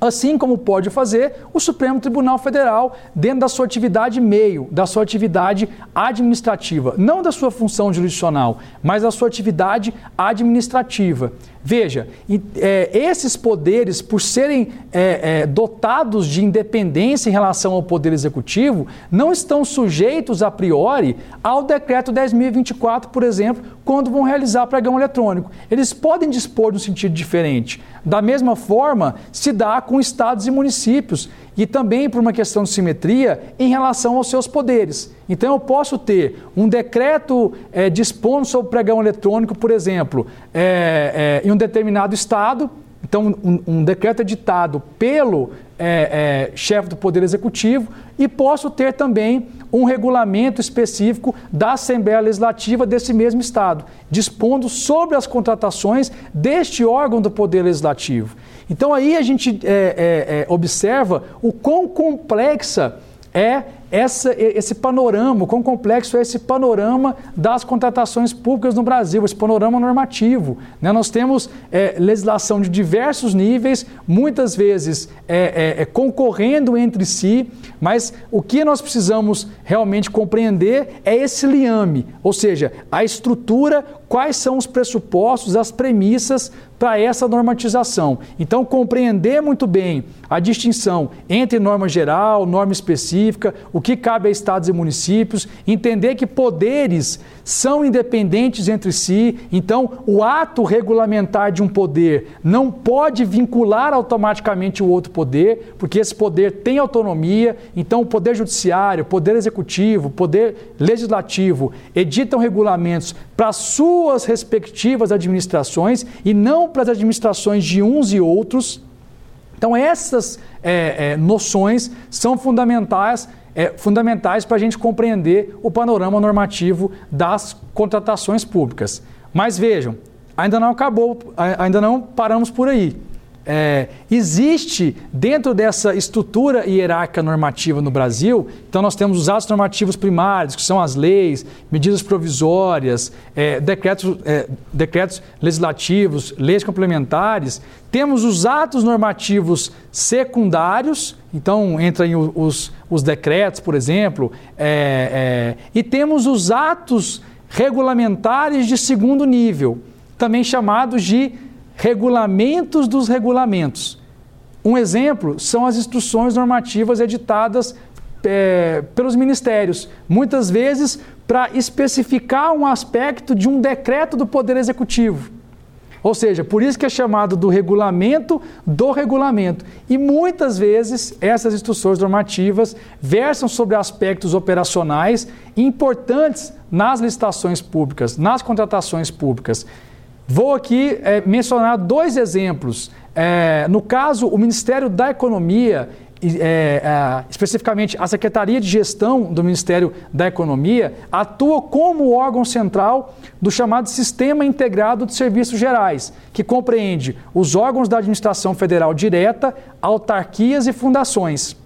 Assim como pode fazer o Supremo Tribunal Federal dentro da sua atividade meio, da sua atividade administrativa, não da sua função jurisdicional, mas da sua atividade administrativa. Veja, é, esses poderes, por serem é, é, dotados de independência em relação ao Poder Executivo, não estão sujeitos a priori ao Decreto 10.024, por exemplo, quando vão realizar pregão eletrônico. Eles podem dispor de um sentido diferente. Da mesma forma, se dá com estados e municípios e também por uma questão de simetria em relação aos seus poderes. Então eu posso ter um decreto é, dispondo sobre pregão eletrônico, por exemplo, é, é, em um determinado estado, então um, um decreto editado pelo é, é, chefe do Poder Executivo e posso ter também um regulamento específico da Assembleia Legislativa desse mesmo Estado, dispondo sobre as contratações deste órgão do Poder Legislativo. Então aí a gente é, é, é, observa o quão complexa é essa, esse panorama, quão complexo é esse panorama das contratações públicas no Brasil, esse panorama normativo. Né? Nós temos é, legislação de diversos níveis, muitas vezes é, é, é, concorrendo entre si, mas o que nós precisamos realmente compreender é esse liame, ou seja, a estrutura, quais são os pressupostos, as premissas para essa normatização. Então, compreender muito bem a distinção entre norma geral, norma específica, o que cabe a estados e municípios, entender que poderes são independentes entre si, então o ato regulamentar de um poder não pode vincular automaticamente o outro poder, porque esse poder tem autonomia, então o poder judiciário, o poder executivo, o poder legislativo editam regulamentos para suas respectivas administrações e não para as administrações de uns e outros. Então, essas é, é, noções são fundamentais é, fundamentais para a gente compreender o panorama normativo das contratações públicas. Mas vejam, ainda não acabou, ainda não paramos por aí. É, existe dentro dessa estrutura hierárquica normativa no Brasil, então nós temos os atos normativos primários, que são as leis, medidas provisórias, é, decretos, é, decretos legislativos, leis complementares. Temos os atos normativos secundários, então entram os, os decretos, por exemplo, é, é, e temos os atos regulamentares de segundo nível, também chamados de regulamentos dos regulamentos. Um exemplo são as instruções normativas editadas é, pelos ministérios, muitas vezes para especificar um aspecto de um decreto do Poder Executivo. Ou seja, por isso que é chamado do regulamento do regulamento. E muitas vezes essas instruções normativas versam sobre aspectos operacionais importantes nas licitações públicas, nas contratações públicas. Vou aqui é, mencionar dois exemplos. É, no caso, o Ministério da Economia é, é, especificamente a Secretaria de Gestão do Ministério da Economia, atua como órgão central do chamado Sistema Integrado de Serviços Gerais, que compreende os órgãos da administração federal direta, autarquias e fundações.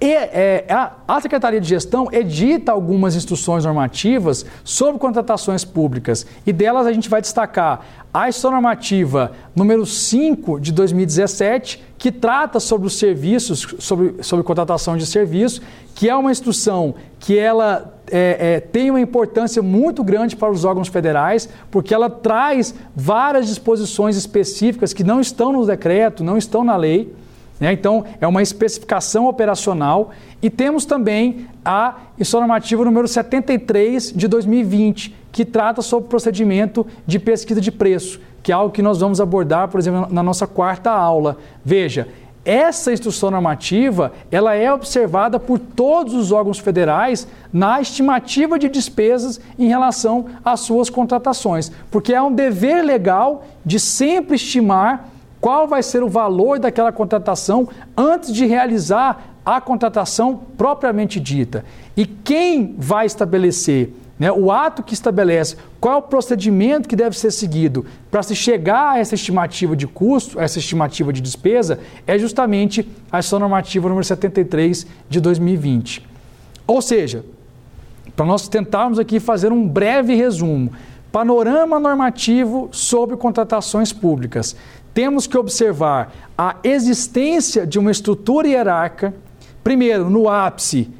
E, é, a, Secretaria de Gestão edita algumas instruções normativas sobre contratações públicas e delas a gente vai destacar a instrução normativa número 5 de 2017, que trata sobre os serviços, sobre, sobre contratação de serviços, que é uma instrução que ela é, é, tem uma importância muito grande para os órgãos federais, porque ela traz várias disposições específicas que não estão no decreto, não estão na lei. Né? Então, é uma especificação operacional. E temos também a normativa número 73 de 2020, que trata sobre o procedimento de pesquisa de preço, que é algo que nós vamos abordar, por exemplo, na nossa quarta aula. Veja, essa instrução normativa ela é observada por todos os órgãos federais na estimativa de despesas em relação às suas contratações, porque é um dever legal de sempre estimar qual vai ser o valor daquela contratação antes de realizar a contratação propriamente dita. E quem vai estabelecer né, o ato que estabelece qual é o procedimento que deve ser seguido para se chegar a essa estimativa de custo, essa estimativa de despesa, é justamente a ação normativa número 73 de 2020. Ou seja, para nós tentarmos aqui fazer um breve resumo, panorama normativo sobre contratações públicas temos que observar a existência de uma estrutura hierárquica, primeiro, no ápice,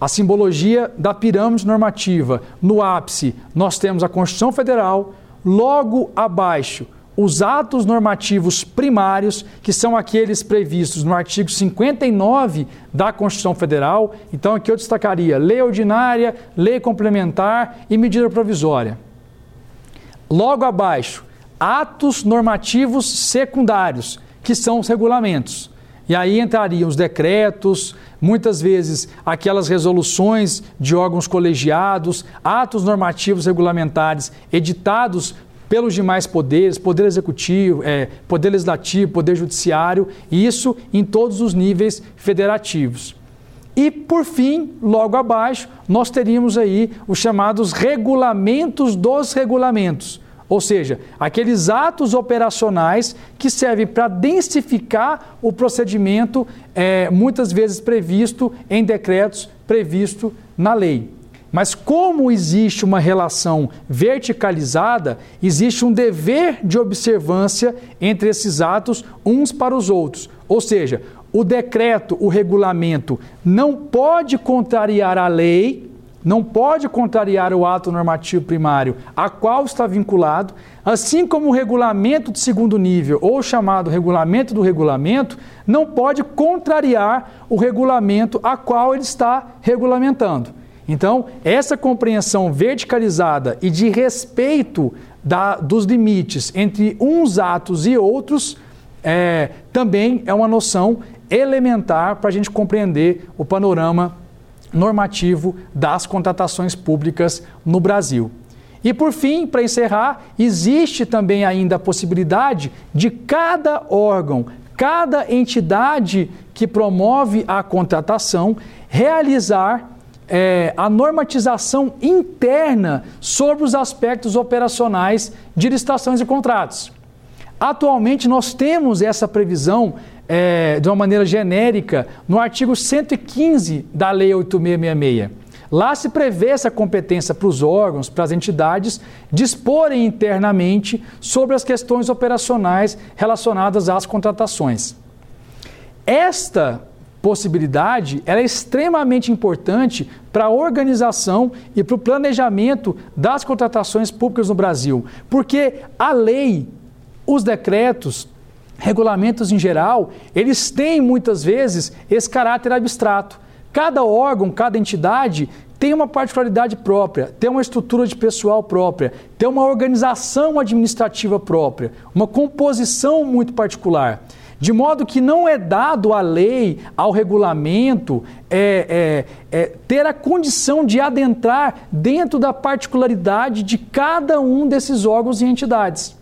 a simbologia da pirâmide normativa. No ápice, nós temos a Constituição Federal, logo abaixo, os atos normativos primários, que são aqueles previstos no artigo 59 da Constituição Federal. Então, aqui eu destacaria lei ordinária, lei complementar e medida provisória. Logo abaixo, atos normativos secundários, que são os regulamentos. E aí entrariam os decretos, muitas vezes aquelas resoluções de órgãos colegiados, atos normativos regulamentares editados pelos demais poderes, poder executivo, é, poder legislativo, poder judiciário, isso em todos os níveis federativos. E, por fim, logo abaixo, nós teríamos aí os chamados regulamentos dos regulamentos ou seja, aqueles atos operacionais que servem para densificar o procedimento, é, muitas vezes previsto em decretos, previsto na lei. Mas como existe uma relação verticalizada, existe um dever de observância entre esses atos uns para os outros. Ou seja, o decreto, o regulamento não pode contrariar a lei, não pode contrariar o ato normativo primário a qual está vinculado, assim como o regulamento de segundo nível, ou chamado regulamento do regulamento, não pode contrariar o regulamento a qual ele está regulamentando. Então, essa compreensão verticalizada e de respeito da, dos limites entre uns atos e outros é, também é uma noção elementar para a gente compreender o panorama normativo das contratações públicas no Brasil. E por fim, para encerrar, existe também ainda a possibilidade de cada órgão, cada entidade que promove a contratação realizar é, a normatização interna sobre os aspectos operacionais de licitações e contratos. Atualmente, nós temos essa previsão é, de uma maneira genérica no artigo 115 da Lei 8666. Lá se prevê essa competência para os órgãos, para as entidades, disporem internamente sobre as questões operacionais relacionadas às contratações. Esta possibilidade é extremamente importante para a organização e para o planejamento das contratações públicas no Brasil, porque a lei, os decretos, regulamentos em geral, eles têm muitas vezes esse caráter abstrato. Cada órgão, cada entidade tem uma particularidade própria, tem uma estrutura de pessoal própria, tem uma organização administrativa própria, uma composição muito particular. De modo que não é dado à lei, ao regulamento, é, é, é, ter a condição de adentrar dentro da particularidade de cada um desses órgãos e entidades.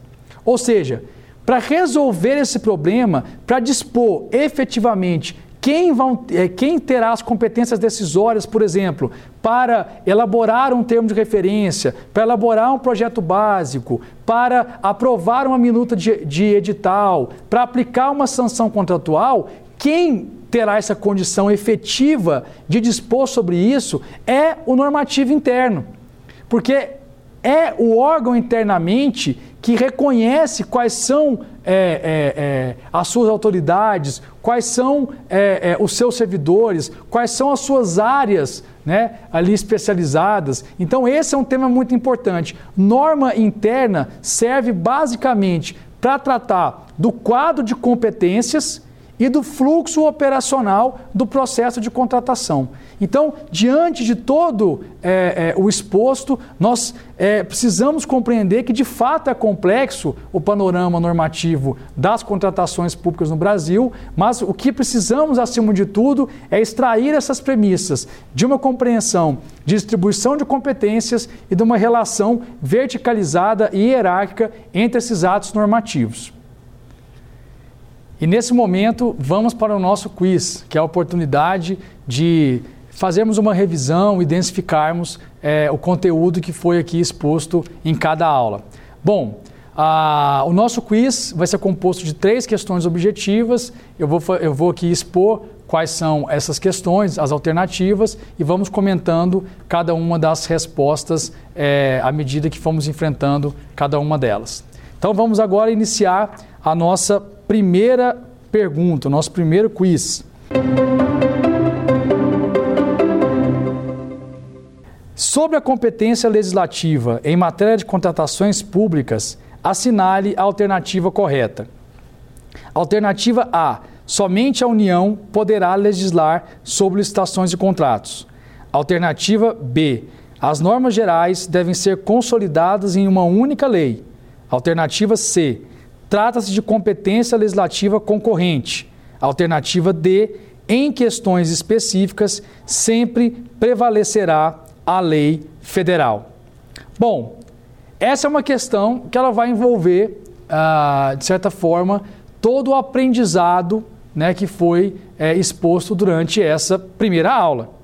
Ou seja, para resolver esse problema, para dispor efetivamente quem, vão, é, quem terá as competências decisórias, por exemplo, para elaborar um termo de referência, para elaborar um projeto básico, para aprovar uma minuta de, de edital, para aplicar uma sanção contratual, quem terá essa condição efetiva de dispor sobre isso é o normativo interno. Porque é o órgão internamente que reconhece quais são é, é, é, as suas autoridades, quais são é, é, os seus servidores, quais são as suas áreas né, ali especializadas. Então, esse é um tema muito importante. Norma interna serve basicamente para tratar do quadro de competências e do fluxo operacional do processo de contratação. Então, diante de todo é, é, o exposto, nós é, precisamos compreender que de fato é complexo o panorama normativo das contratações públicas no Brasil, mas o que precisamos, acima de tudo, é extrair essas premissas de uma compreensão de distribuição de competências e de uma relação verticalizada e hierárquica entre esses atos normativos. E nesse momento, vamos para o nosso quiz, que é a oportunidade de fazermos uma revisão e densificarmos é, o conteúdo que foi aqui exposto em cada aula. Bom, a, o nosso quiz vai ser composto de três questões objetivas. Eu vou, eu vou aqui expor quais são essas questões, as alternativas, e vamos comentando cada uma das respostas é, à medida que fomos enfrentando cada uma delas. Então vamos agora iniciar a nossa primeira pergunta, o nosso primeiro quiz. Sobre a competência legislativa em matéria de contratações públicas, assinale a alternativa correta. Alternativa A: somente a União poderá legislar sobre licitações e contratos. Alternativa B: as normas gerais devem ser consolidadas em uma única lei. Alternativa C: Trata-se de competência legislativa concorrente. Alternativa D, em questões específicas, sempre prevalecerá a lei federal. Bom, essa é uma questão que ela vai envolver, ah, de certa forma, todo o aprendizado né, que foi é, exposto durante essa primeira aula.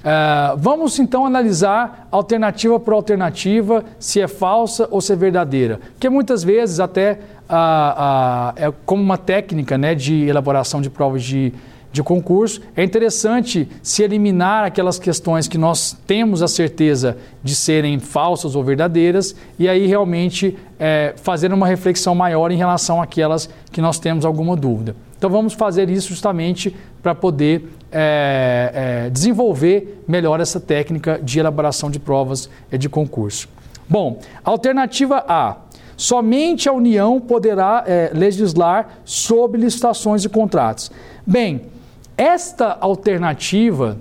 Uh, vamos então analisar alternativa por alternativa, se é falsa ou se é verdadeira. Porque muitas vezes, até uh, uh, é como uma técnica né, de elaboração de provas de, de concurso, é interessante se eliminar aquelas questões que nós temos a certeza de serem falsas ou verdadeiras e aí realmente é, fazer uma reflexão maior em relação àquelas que nós temos alguma dúvida. Então vamos fazer isso justamente para poder é, é, desenvolver melhor essa técnica de elaboração de provas de concurso. Bom, alternativa A. Somente a União poderá é, legislar sobre licitações e contratos. Bem, esta alternativa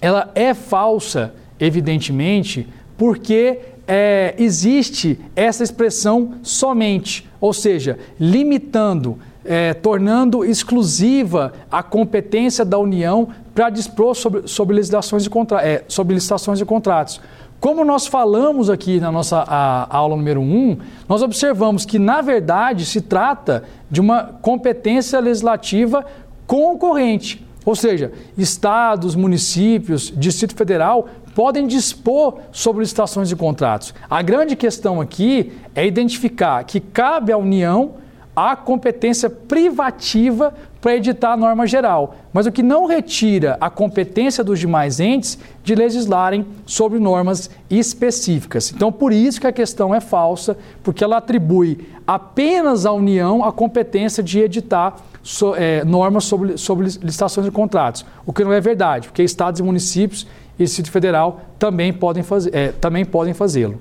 ela é falsa, evidentemente, porque é, existe essa expressão somente, ou seja, limitando é, tornando exclusiva a competência da União para dispor sobre, sobre, legislações de contra, é, sobre licitações de contratos. Como nós falamos aqui na nossa a, aula número 1, um, nós observamos que, na verdade, se trata de uma competência legislativa concorrente. Ou seja, estados, municípios, Distrito Federal podem dispor sobre licitações de contratos. A grande questão aqui é identificar que cabe à União a competência privativa para editar a norma geral, mas o que não retira a competência dos demais entes de legislarem sobre normas específicas. Então, por isso que a questão é falsa, porque ela atribui apenas à União a competência de editar so, é, normas sobre, sobre licitações de contratos, o que não é verdade, porque estados e municípios e Distrito Federal também podem, faz, é, também podem fazê-lo.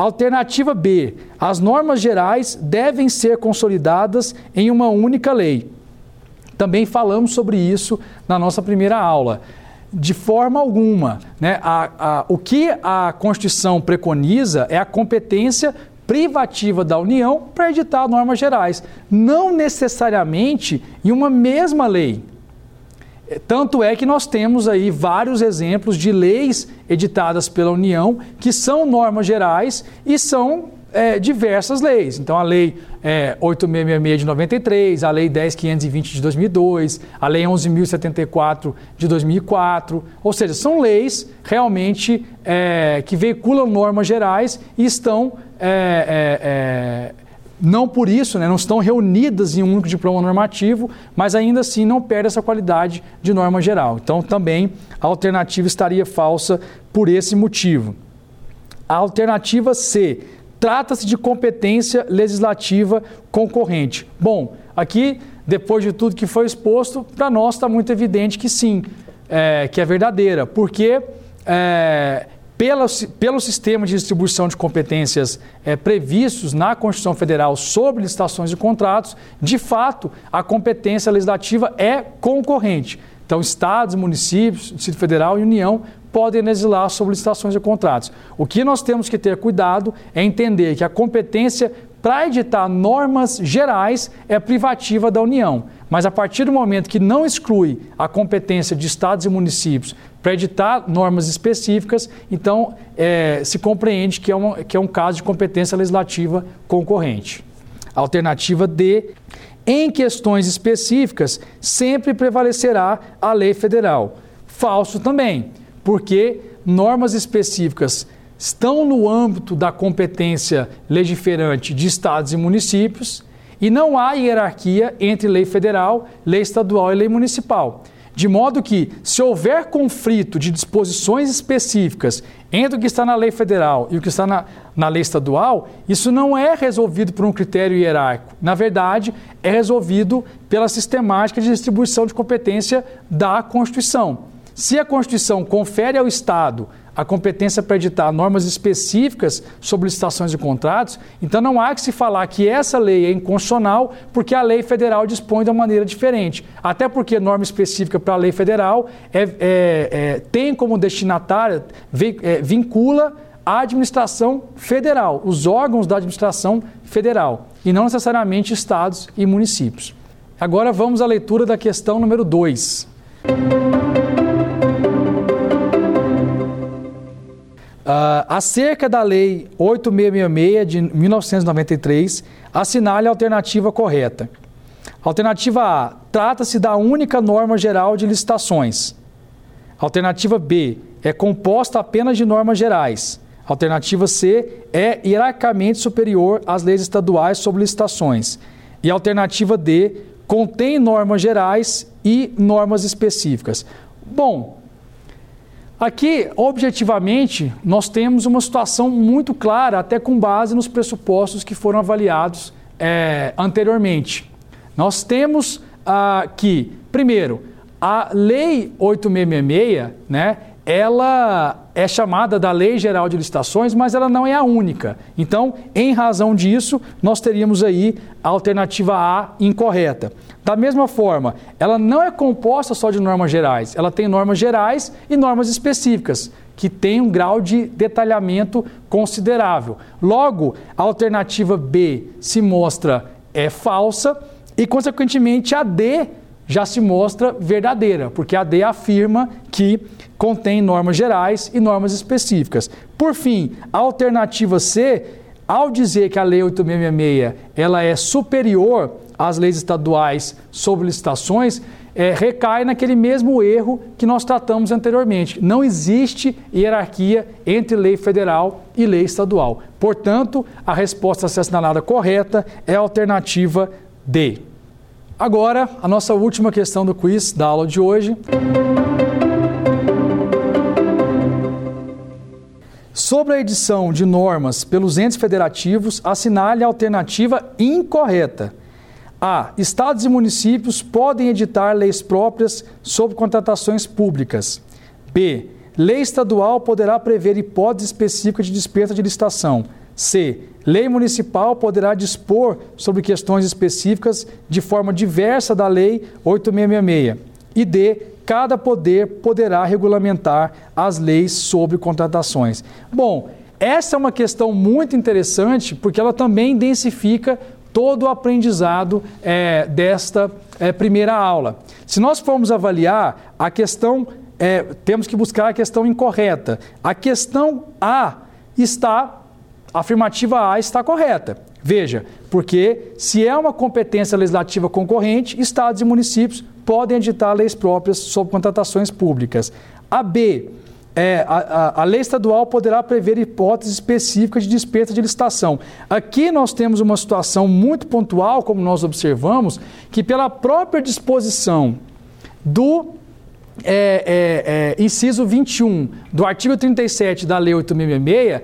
Alternativa B: as normas gerais devem ser consolidadas em uma única lei. Também falamos sobre isso na nossa primeira aula. De forma alguma. Né? A, a, o que a Constituição preconiza é a competência privativa da União para editar normas gerais, não necessariamente em uma mesma lei. Tanto é que nós temos aí vários exemplos de leis editadas pela União que são normas gerais e são é, diversas leis. Então, a Lei é, 8666 de 93, a Lei 10520 de 2002, a Lei 11.074 de 2004. Ou seja, são leis realmente é, que veiculam normas gerais e estão é, é, é não por isso, né, não estão reunidas em um único diploma normativo, mas ainda assim não perde essa qualidade de norma geral. Então, também a alternativa estaria falsa por esse motivo. A alternativa C, trata-se de competência legislativa concorrente. Bom, aqui, depois de tudo que foi exposto, para nós está muito evidente que sim, é, que é verdadeira, porque é, pela, pelo sistema de distribuição de competências é, previstos na Constituição Federal sobre licitações e contratos, de fato, a competência legislativa é concorrente. Então, estados, municípios, Distrito Federal e União podem legislar sobre licitações e contratos. O que nós temos que ter cuidado é entender que a competência para editar normas gerais é privativa da União. Mas a partir do momento que não exclui a competência de estados e municípios para editar normas específicas, então é, se compreende que é, que é um caso de competência legislativa concorrente. Alternativa D. Em questões específicas, sempre prevalecerá a lei federal. Falso também, porque normas específicas estão no âmbito da competência legiferante de estados e municípios e não há hierarquia entre lei federal, lei estadual e lei municipal. De modo que, se houver conflito de disposições específicas entre o que está na lei federal e o que está na, na lei estadual, isso não é resolvido por um critério hierárquico. Na verdade, é resolvido pela sistemática de distribuição de competência da Constituição. Se a Constituição confere ao Estado a competência para editar normas específicas sobre licitações e contratos, então não há que se falar que essa lei é inconstitucional porque a lei federal dispõe de uma maneira diferente. Até porque norma específica para a lei federal é, é, é, tem como destinatária, é, vincula a administração federal, os órgãos da administração federal, e não necessariamente estados e municípios. Agora vamos à leitura da questão número 2. Uh, acerca da Lei 8666 de 1993, assinale a alternativa correta. Alternativa A: trata-se da única norma geral de licitações. Alternativa B: é composta apenas de normas gerais. Alternativa C: é hierarquicamente superior às leis estaduais sobre licitações. E alternativa D: contém normas gerais e normas específicas. Bom, Aqui, objetivamente, nós temos uma situação muito clara, até com base nos pressupostos que foram avaliados é, anteriormente. Nós temos ah, que, primeiro, a Lei 8666, né, ela é chamada da Lei Geral de Licitações, mas ela não é a única. Então, em razão disso, nós teríamos aí a alternativa A incorreta. Da mesma forma, ela não é composta só de normas gerais, ela tem normas gerais e normas específicas, que têm um grau de detalhamento considerável. Logo, a alternativa B se mostra é falsa e, consequentemente, a D já se mostra verdadeira, porque a D afirma que contém normas gerais e normas específicas. Por fim, a alternativa C, ao dizer que a Lei 8666 ela é superior às leis estaduais sobre licitações, é, recai naquele mesmo erro que nós tratamos anteriormente. Não existe hierarquia entre lei federal e lei estadual. Portanto, a resposta assinalada correta é a alternativa D. Agora, a nossa última questão do quiz da aula de hoje. Sobre a edição de normas pelos entes federativos, assinale a alternativa incorreta. A. Estados e municípios podem editar leis próprias sobre contratações públicas. B. Lei estadual poderá prever hipótese específica de dispensa de licitação. C. Lei municipal poderá dispor sobre questões específicas de forma diversa da Lei 8666. E D. cada poder poderá regulamentar as leis sobre contratações. Bom, essa é uma questão muito interessante porque ela também densifica todo o aprendizado é, desta é, primeira aula. Se nós formos avaliar a questão, é, temos que buscar a questão incorreta. A questão A está, a afirmativa A está correta. Veja, porque se é uma competência legislativa concorrente, estados e municípios podem editar leis próprias sobre contratações públicas. A B, é, a, a, a, lei estadual poderá prever hipóteses específicas de dispensa de licitação. Aqui nós temos uma situação muito pontual, como nós observamos, que pela própria disposição do é, é, é inciso 21 do artigo 37 da Lei 8.666,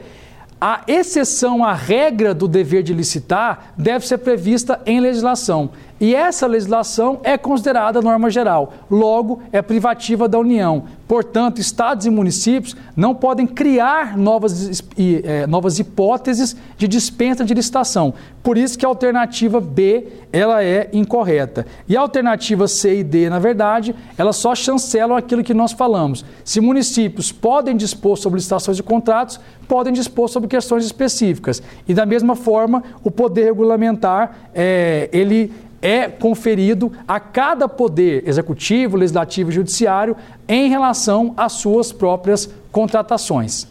a exceção à regra do dever de licitar deve ser prevista em legislação. E essa legislação é considerada norma geral, logo é privativa da União. Portanto, estados e municípios não podem criar novas, é, novas hipóteses de dispensa de licitação. Por isso que a alternativa B ela é incorreta. E a alternativa C e D, na verdade, elas só chancelam aquilo que nós falamos. Se municípios podem dispor sobre licitações de contratos, podem dispor sobre questões específicas. E da mesma forma, o poder regulamentar, é, ele é conferido a cada poder executivo, legislativo e judiciário em relação às suas próprias contratações.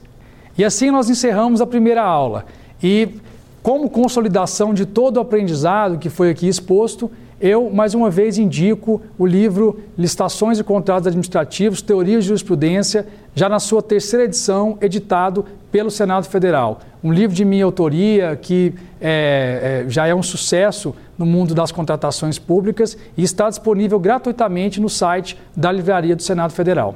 E assim nós encerramos a primeira aula. E como consolidação de todo o aprendizado que foi aqui exposto, eu mais uma vez indico o livro Licitações e Contratos Administrativos, Teoria de Jurisprudência, já na sua terceira edição, editado pelo Senado Federal. Um livro de minha autoria que é, é, já é um sucesso no mundo das contratações públicas e está disponível gratuitamente no site da Livraria do Senado Federal.